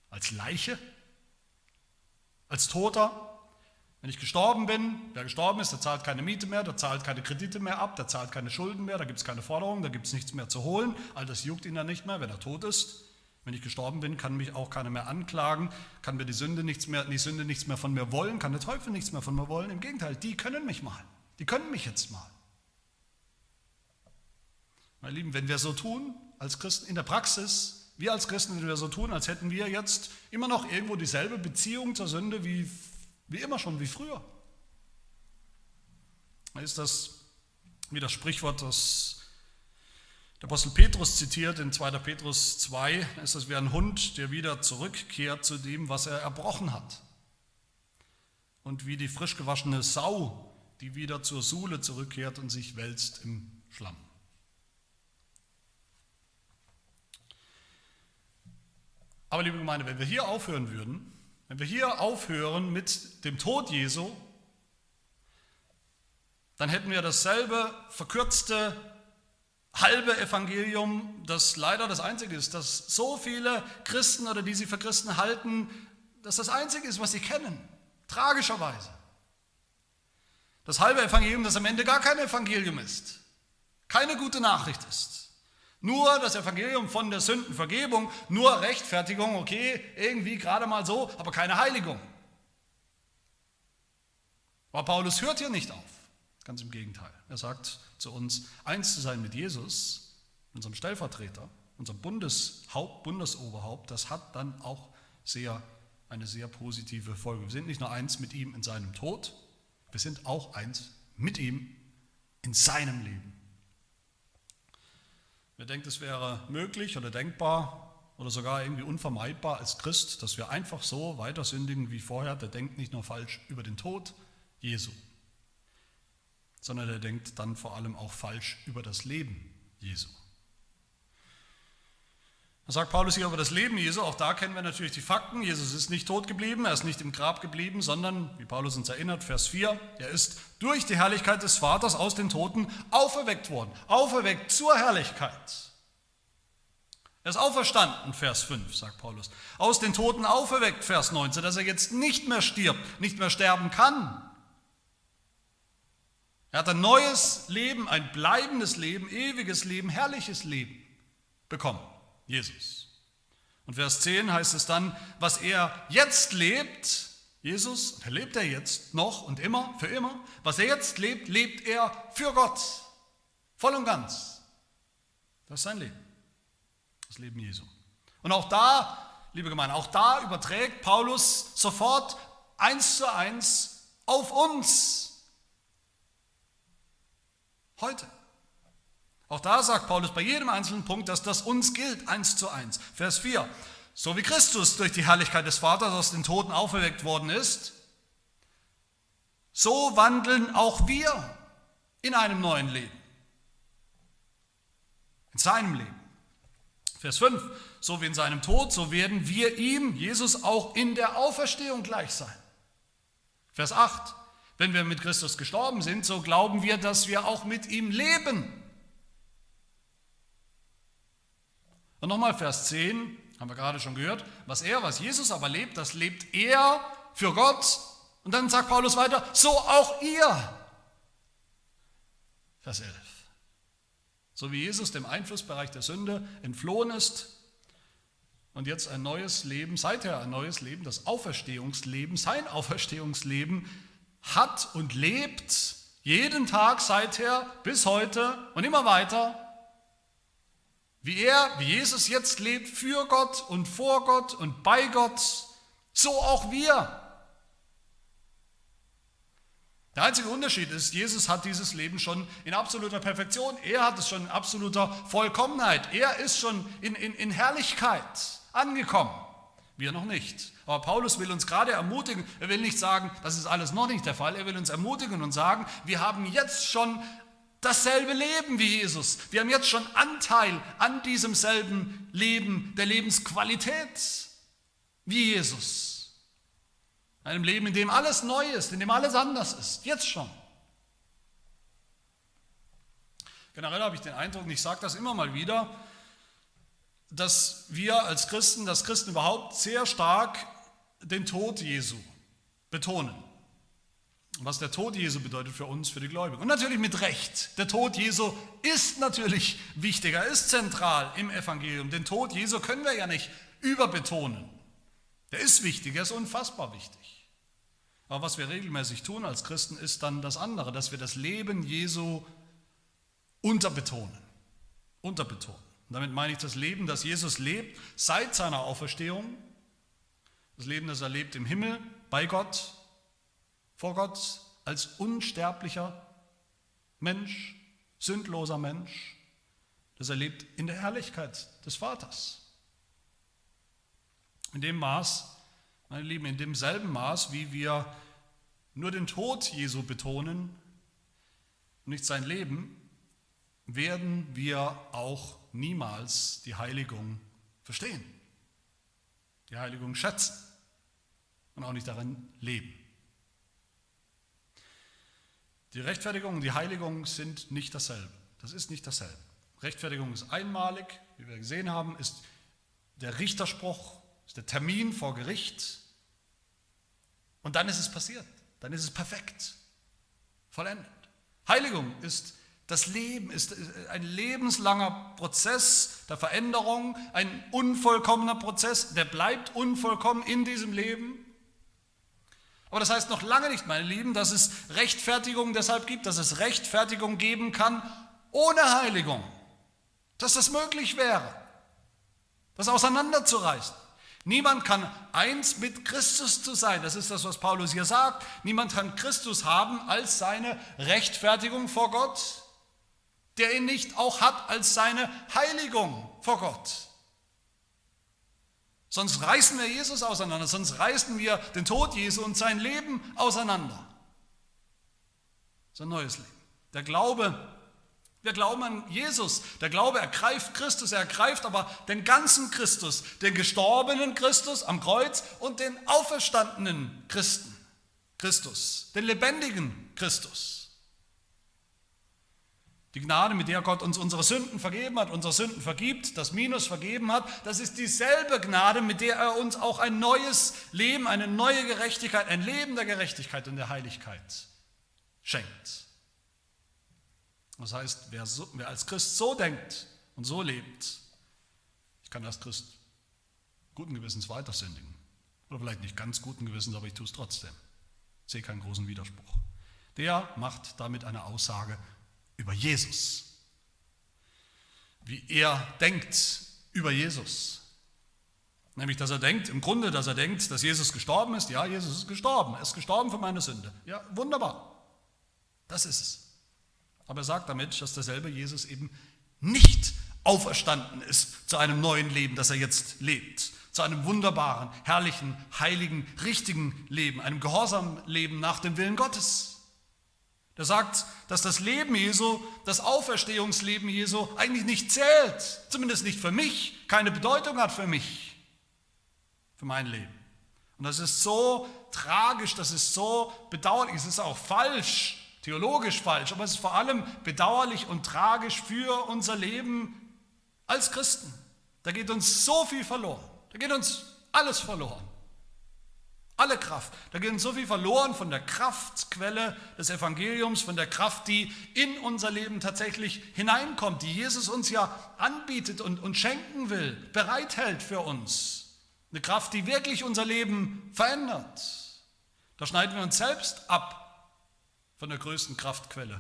Als Leiche, als Toter, wenn ich gestorben bin, wer gestorben ist, der zahlt keine Miete mehr, der zahlt keine Kredite mehr ab, der zahlt keine Schulden mehr, da gibt es keine Forderungen, da gibt es nichts mehr zu holen. All das juckt ihn dann nicht mehr, wenn er tot ist. Wenn ich gestorben bin, kann mich auch keiner mehr anklagen, kann mir die Sünde nichts mehr, die Sünde nichts mehr von mir wollen, kann der Teufel nichts mehr von mir wollen. Im Gegenteil, die können mich mal. Die können mich jetzt mal. Meine Lieben, wenn wir so tun, als Christen in der Praxis, wir als Christen, wenn wir so tun, als hätten wir jetzt immer noch irgendwo dieselbe Beziehung zur Sünde wie wie immer schon, wie früher. Ist das wie das Sprichwort, das der Apostel Petrus zitiert in 2. Petrus 2, ist das wie ein Hund, der wieder zurückkehrt zu dem, was er erbrochen hat. Und wie die frisch gewaschene Sau, die wieder zur Suhle zurückkehrt und sich wälzt im Schlamm. Aber liebe Gemeinde, wenn wir hier aufhören würden, wenn wir hier aufhören mit dem Tod Jesu, dann hätten wir dasselbe verkürzte halbe Evangelium, das leider das einzige ist, dass so viele Christen oder die sie für Christen halten, dass das einzige ist, was sie kennen. Tragischerweise. Das halbe Evangelium, das am Ende gar kein Evangelium ist, keine gute Nachricht ist. Nur das Evangelium von der Sündenvergebung, nur Rechtfertigung, okay, irgendwie gerade mal so, aber keine Heiligung. Aber Paulus hört hier nicht auf, ganz im Gegenteil. Er sagt zu uns, eins zu sein mit Jesus, unserem Stellvertreter, unserem Bundeshaupt, Bundesoberhaupt, das hat dann auch sehr, eine sehr positive Folge. Wir sind nicht nur eins mit ihm in seinem Tod, wir sind auch eins mit ihm in seinem Leben. Wer denkt, es wäre möglich oder denkbar oder sogar irgendwie unvermeidbar als Christ, dass wir einfach so weiter sündigen wie vorher, der denkt nicht nur falsch über den Tod Jesu, sondern der denkt dann vor allem auch falsch über das Leben Jesu. Sagt Paulus hier über das Leben Jesu, auch da kennen wir natürlich die Fakten. Jesus ist nicht tot geblieben, er ist nicht im Grab geblieben, sondern, wie Paulus uns erinnert, Vers 4, er ist durch die Herrlichkeit des Vaters aus den Toten auferweckt worden. Auferweckt zur Herrlichkeit. Er ist auferstanden, Vers 5, sagt Paulus. Aus den Toten auferweckt, Vers 19, dass er jetzt nicht mehr stirbt, nicht mehr sterben kann. Er hat ein neues Leben, ein bleibendes Leben, ewiges Leben, herrliches Leben bekommen. Jesus. Und Vers 10 heißt es dann, was er jetzt lebt, Jesus, lebt er jetzt noch und immer, für immer, was er jetzt lebt, lebt er für Gott, voll und ganz. Das ist sein Leben, das Leben Jesu. Und auch da, liebe Gemeinde, auch da überträgt Paulus sofort eins zu eins auf uns Heute. Auch da sagt Paulus bei jedem einzelnen Punkt, dass das uns gilt, eins zu eins. Vers 4. So wie Christus durch die Herrlichkeit des Vaters aus den Toten auferweckt worden ist, so wandeln auch wir in einem neuen Leben. In seinem Leben. Vers 5. So wie in seinem Tod, so werden wir ihm, Jesus, auch in der Auferstehung gleich sein. Vers 8. Wenn wir mit Christus gestorben sind, so glauben wir, dass wir auch mit ihm leben. Und nochmal Vers 10, haben wir gerade schon gehört, was er, was Jesus aber lebt, das lebt er für Gott. Und dann sagt Paulus weiter, so auch ihr. Vers 11. So wie Jesus dem Einflussbereich der Sünde entflohen ist und jetzt ein neues Leben, seither ein neues Leben, das Auferstehungsleben, sein Auferstehungsleben hat und lebt jeden Tag seither bis heute und immer weiter, wie er, wie Jesus jetzt lebt, für Gott und vor Gott und bei Gott, so auch wir. Der einzige Unterschied ist, Jesus hat dieses Leben schon in absoluter Perfektion, er hat es schon in absoluter Vollkommenheit, er ist schon in, in, in Herrlichkeit angekommen. Wir noch nicht. Aber Paulus will uns gerade ermutigen, er will nicht sagen, das ist alles noch nicht der Fall, er will uns ermutigen und sagen, wir haben jetzt schon dasselbe Leben wie Jesus. Wir haben jetzt schon Anteil an diesem selben Leben, der Lebensqualität wie Jesus. Einem Leben, in dem alles neu ist, in dem alles anders ist, jetzt schon. Generell habe ich den Eindruck, und ich sage das immer mal wieder, dass wir als Christen, dass Christen überhaupt sehr stark den Tod Jesu betonen. Was der Tod Jesu bedeutet für uns, für die Gläubigen. Und natürlich mit Recht. Der Tod Jesu ist natürlich wichtiger, ist zentral im Evangelium. Den Tod Jesu können wir ja nicht überbetonen. Der ist wichtig, er ist unfassbar wichtig. Aber was wir regelmäßig tun als Christen, ist dann das andere, dass wir das Leben Jesu unterbetonen. Unterbetonen. Und damit meine ich das Leben, das Jesus lebt seit seiner Auferstehung, das Leben, das er lebt im Himmel, bei Gott, vor Gott, als unsterblicher Mensch, sündloser Mensch, das er lebt in der Herrlichkeit des Vaters. In dem Maß, meine Lieben, in demselben Maß, wie wir nur den Tod Jesu betonen und nicht sein Leben, werden wir auch niemals die Heiligung verstehen, die Heiligung schätzen und auch nicht darin leben. Die Rechtfertigung und die Heiligung sind nicht dasselbe. Das ist nicht dasselbe. Rechtfertigung ist einmalig, wie wir gesehen haben, ist der Richterspruch, ist der Termin vor Gericht. Und dann ist es passiert. Dann ist es perfekt, vollendet. Heiligung ist das Leben ist ein lebenslanger Prozess der Veränderung, ein unvollkommener Prozess, der bleibt unvollkommen in diesem Leben. Aber das heißt noch lange nicht, meine Lieben, dass es Rechtfertigung deshalb gibt, dass es Rechtfertigung geben kann ohne Heiligung. Dass das möglich wäre, das auseinanderzureißen. Niemand kann eins mit Christus zu sein. Das ist das, was Paulus hier sagt. Niemand kann Christus haben als seine Rechtfertigung vor Gott der ihn nicht auch hat als seine Heiligung vor Gott. Sonst reißen wir Jesus auseinander, sonst reißen wir den Tod Jesu und sein Leben auseinander. Sein neues Leben. Der Glaube, wir glauben an Jesus. Der Glaube ergreift Christus, er ergreift aber den ganzen Christus, den gestorbenen Christus am Kreuz und den auferstandenen Christen, Christus, den lebendigen Christus. Die Gnade, mit der Gott uns unsere Sünden vergeben hat, unsere Sünden vergibt, das Minus vergeben hat, das ist dieselbe Gnade, mit der er uns auch ein neues Leben, eine neue Gerechtigkeit, ein Leben der Gerechtigkeit und der Heiligkeit schenkt. Das heißt, wer, so, wer als Christ so denkt und so lebt, ich kann als Christ guten Gewissens weiter sündigen. Oder vielleicht nicht ganz guten Gewissens, aber ich tue es trotzdem. Ich sehe keinen großen Widerspruch. Der macht damit eine Aussage über Jesus. Wie er denkt über Jesus. Nämlich, dass er denkt, im Grunde, dass er denkt, dass Jesus gestorben ist. Ja, Jesus ist gestorben. Er ist gestorben für meine Sünde. Ja, wunderbar. Das ist es. Aber er sagt damit, dass derselbe Jesus eben nicht auferstanden ist zu einem neuen Leben, das er jetzt lebt, zu einem wunderbaren, herrlichen, heiligen, richtigen Leben, einem gehorsamen Leben nach dem Willen Gottes. Er sagt, dass das Leben Jesu, das Auferstehungsleben Jesu eigentlich nicht zählt, zumindest nicht für mich, keine Bedeutung hat für mich, für mein Leben. Und das ist so tragisch, das ist so bedauerlich, es ist auch falsch, theologisch falsch, aber es ist vor allem bedauerlich und tragisch für unser Leben als Christen. Da geht uns so viel verloren, da geht uns alles verloren. Alle Kraft. Da geht uns so viel verloren von der Kraftquelle des Evangeliums, von der Kraft, die in unser Leben tatsächlich hineinkommt, die Jesus uns ja anbietet und, und schenken will, bereithält für uns. Eine Kraft, die wirklich unser Leben verändert. Da schneiden wir uns selbst ab von der größten Kraftquelle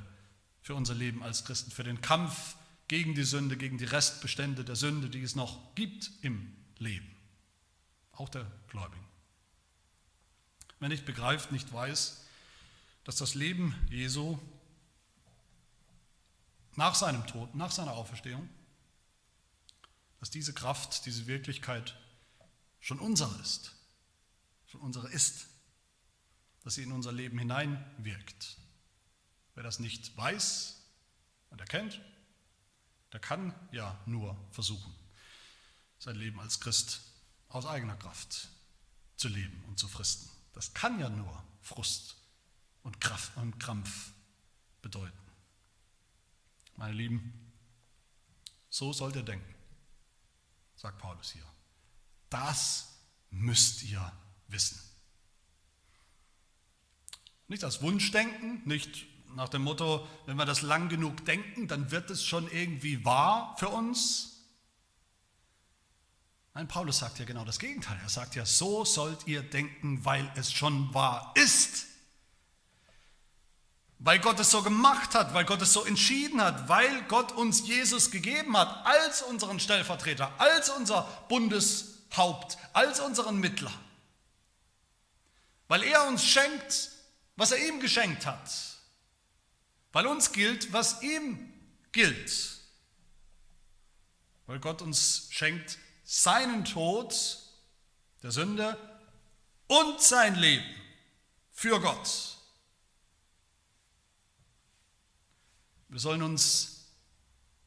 für unser Leben als Christen, für den Kampf gegen die Sünde, gegen die Restbestände der Sünde, die es noch gibt im Leben, auch der Gläubigen. Wer nicht begreift, nicht weiß, dass das Leben Jesu nach seinem Tod, nach seiner Auferstehung, dass diese Kraft, diese Wirklichkeit schon unsere ist, schon unsere ist, dass sie in unser Leben hineinwirkt, Wer das nicht weiß und erkennt, der kann ja nur versuchen, sein Leben als Christ aus eigener Kraft zu leben und zu fristen. Das kann ja nur Frust und Kraft und Krampf bedeuten. Meine Lieben, so sollt ihr denken, sagt Paulus hier. Das müsst ihr wissen. Nicht als Wunschdenken, nicht nach dem Motto, wenn wir das lang genug denken, dann wird es schon irgendwie wahr für uns. Nein, Paulus sagt ja genau das Gegenteil. Er sagt ja, so sollt ihr denken, weil es schon wahr ist. Weil Gott es so gemacht hat, weil Gott es so entschieden hat, weil Gott uns Jesus gegeben hat als unseren Stellvertreter, als unser Bundeshaupt, als unseren Mittler. Weil er uns schenkt, was er ihm geschenkt hat. Weil uns gilt, was ihm gilt. Weil Gott uns schenkt seinen Tod der Sünde und sein Leben für Gott. Wir sollen uns,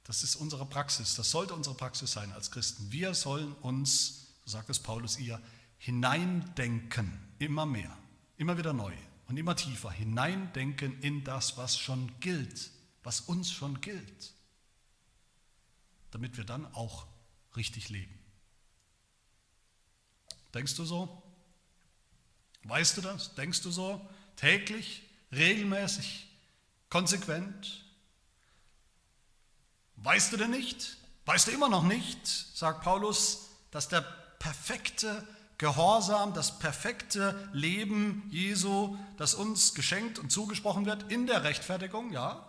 das ist unsere Praxis, das sollte unsere Praxis sein als Christen, wir sollen uns, so sagt es Paulus ihr, hineindenken, immer mehr, immer wieder neu und immer tiefer hineindenken in das, was schon gilt, was uns schon gilt, damit wir dann auch richtig leben. Denkst du so? Weißt du das? Denkst du so? Täglich, regelmäßig, konsequent? Weißt du denn nicht? Weißt du immer noch nicht, sagt Paulus, dass der perfekte Gehorsam, das perfekte Leben Jesu, das uns geschenkt und zugesprochen wird in der Rechtfertigung, ja.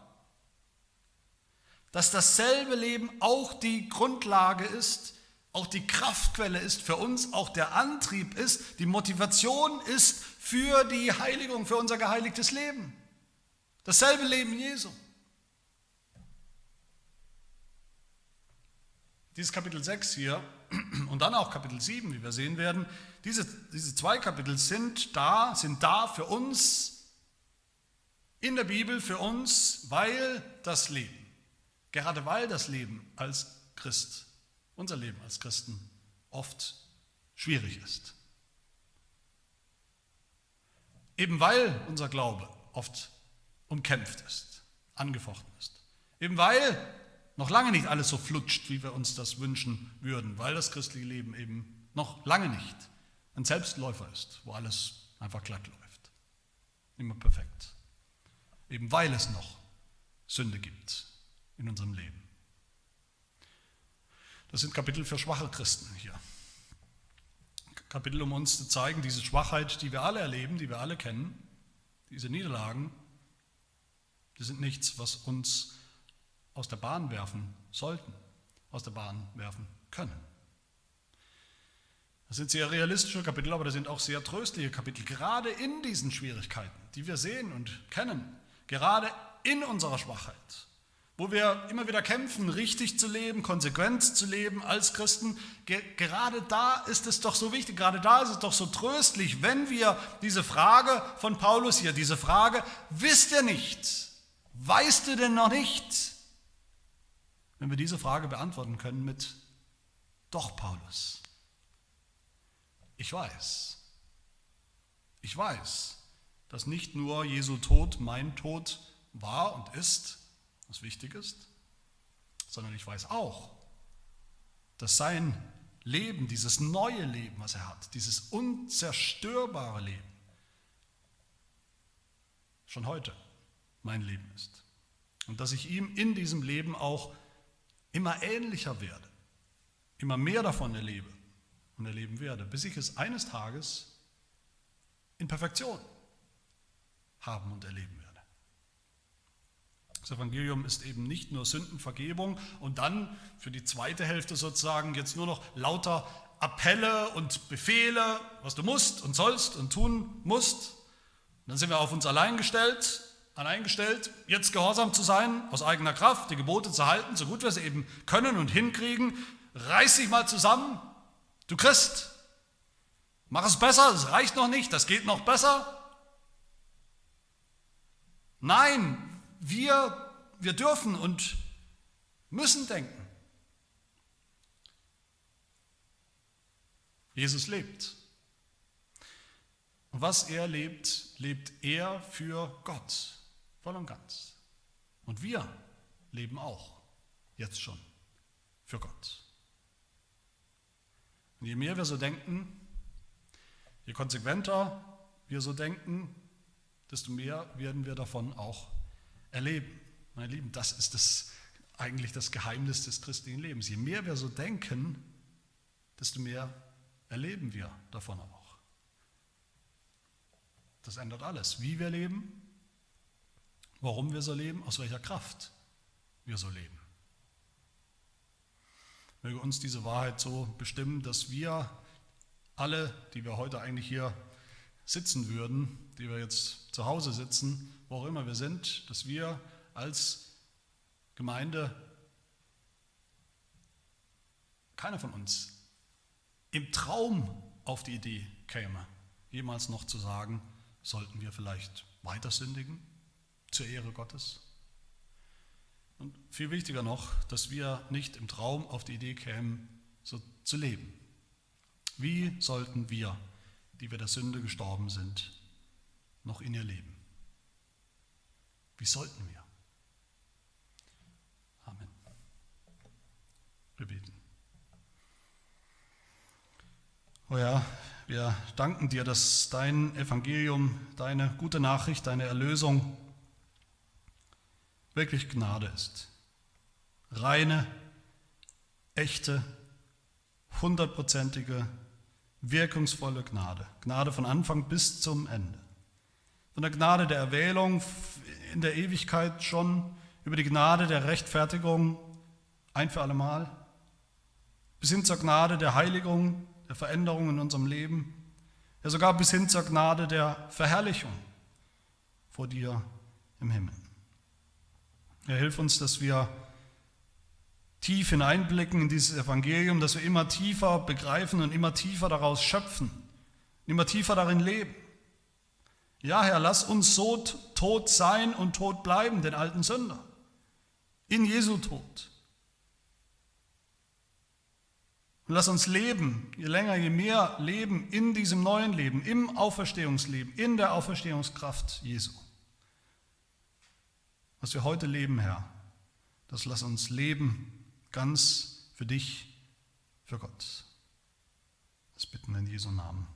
Dass dasselbe Leben auch die Grundlage ist, auch die Kraftquelle ist für uns, auch der Antrieb ist, die Motivation ist für die Heiligung, für unser geheiligtes Leben. Dasselbe Leben Jesu. Dieses Kapitel 6 hier und dann auch Kapitel 7, wie wir sehen werden, diese, diese zwei Kapitel sind da, sind da für uns in der Bibel, für uns, weil das Leben, gerade weil das Leben als Christ, unser Leben als Christen oft schwierig ist. Eben weil unser Glaube oft umkämpft ist, angefochten ist. Eben weil noch lange nicht alles so flutscht, wie wir uns das wünschen würden, weil das christliche Leben eben noch lange nicht ein Selbstläufer ist, wo alles einfach glatt läuft. Immer perfekt. Eben weil es noch Sünde gibt in unserem Leben. Das sind Kapitel für schwache Christen hier. Kapitel, um uns zu zeigen, diese Schwachheit, die wir alle erleben, die wir alle kennen, diese Niederlagen, die sind nichts, was uns aus der Bahn werfen sollten, aus der Bahn werfen können. Das sind sehr realistische Kapitel, aber das sind auch sehr tröstliche Kapitel, gerade in diesen Schwierigkeiten, die wir sehen und kennen, gerade in unserer Schwachheit, wo wir immer wieder kämpfen, richtig zu leben, konsequent zu leben als Christen, gerade da ist es doch so wichtig, gerade da ist es doch so tröstlich, wenn wir diese Frage von Paulus hier, diese Frage, wisst ihr nicht, weißt du denn noch nicht, wenn wir diese Frage beantworten können mit Doch, Paulus, ich weiß, ich weiß, dass nicht nur Jesu Tod mein Tod war und ist, was wichtig ist, sondern ich weiß auch, dass sein Leben, dieses neue Leben, was er hat, dieses unzerstörbare Leben, schon heute mein Leben ist. Und dass ich ihm in diesem Leben auch immer ähnlicher werde, immer mehr davon erlebe und erleben werde, bis ich es eines Tages in Perfektion haben und erleben werde. Das Evangelium ist eben nicht nur Sündenvergebung und dann für die zweite Hälfte sozusagen jetzt nur noch lauter Appelle und Befehle, was du musst und sollst und tun musst. Und dann sind wir auf uns allein gestellt eingestellt, jetzt gehorsam zu sein, aus eigener Kraft, die Gebote zu halten, so gut wir es eben können und hinkriegen. Reiß dich mal zusammen, du Christ. Mach es besser, es reicht noch nicht, das geht noch besser. Nein, wir, wir dürfen und müssen denken. Jesus lebt. Und was er lebt, lebt er für Gott. Voll und ganz. Und wir leben auch jetzt schon für Gott. Und je mehr wir so denken, je konsequenter wir so denken, desto mehr werden wir davon auch erleben. Meine Lieben, das ist das, eigentlich das Geheimnis des christlichen Lebens. Je mehr wir so denken, desto mehr erleben wir davon auch. Das ändert alles. Wie wir leben, warum wir so leben, aus welcher Kraft wir so leben. Möge uns diese Wahrheit so bestimmen, dass wir alle, die wir heute eigentlich hier sitzen würden, die wir jetzt zu Hause sitzen, wo auch immer wir sind, dass wir als Gemeinde, keiner von uns im Traum auf die Idee käme, jemals noch zu sagen, sollten wir vielleicht weiter sündigen? zur Ehre Gottes. Und viel wichtiger noch, dass wir nicht im Traum auf die Idee kämen, so zu leben. Wie sollten wir, die wir der Sünde gestorben sind, noch in ihr leben? Wie sollten wir? Amen. Wir beten. Oh ja, wir danken dir, dass dein Evangelium, deine gute Nachricht, deine Erlösung wirklich Gnade ist. Reine, echte, hundertprozentige, wirkungsvolle Gnade. Gnade von Anfang bis zum Ende. Von der Gnade der Erwählung in der Ewigkeit schon, über die Gnade der Rechtfertigung ein für allemal, bis hin zur Gnade der Heiligung, der Veränderung in unserem Leben, ja sogar bis hin zur Gnade der Verherrlichung vor dir im Himmel. Er hilft uns, dass wir tief hineinblicken in dieses Evangelium, dass wir immer tiefer begreifen und immer tiefer daraus schöpfen, immer tiefer darin leben. Ja, Herr, lass uns so tot sein und tot bleiben, den alten Sünder, in Jesu Tod. Und lass uns leben, je länger, je mehr leben in diesem neuen Leben, im Auferstehungsleben, in der Auferstehungskraft Jesu was wir heute leben, Herr, das lass uns leben ganz für dich, für Gott. Das bitten wir in Jesu Namen. Amen.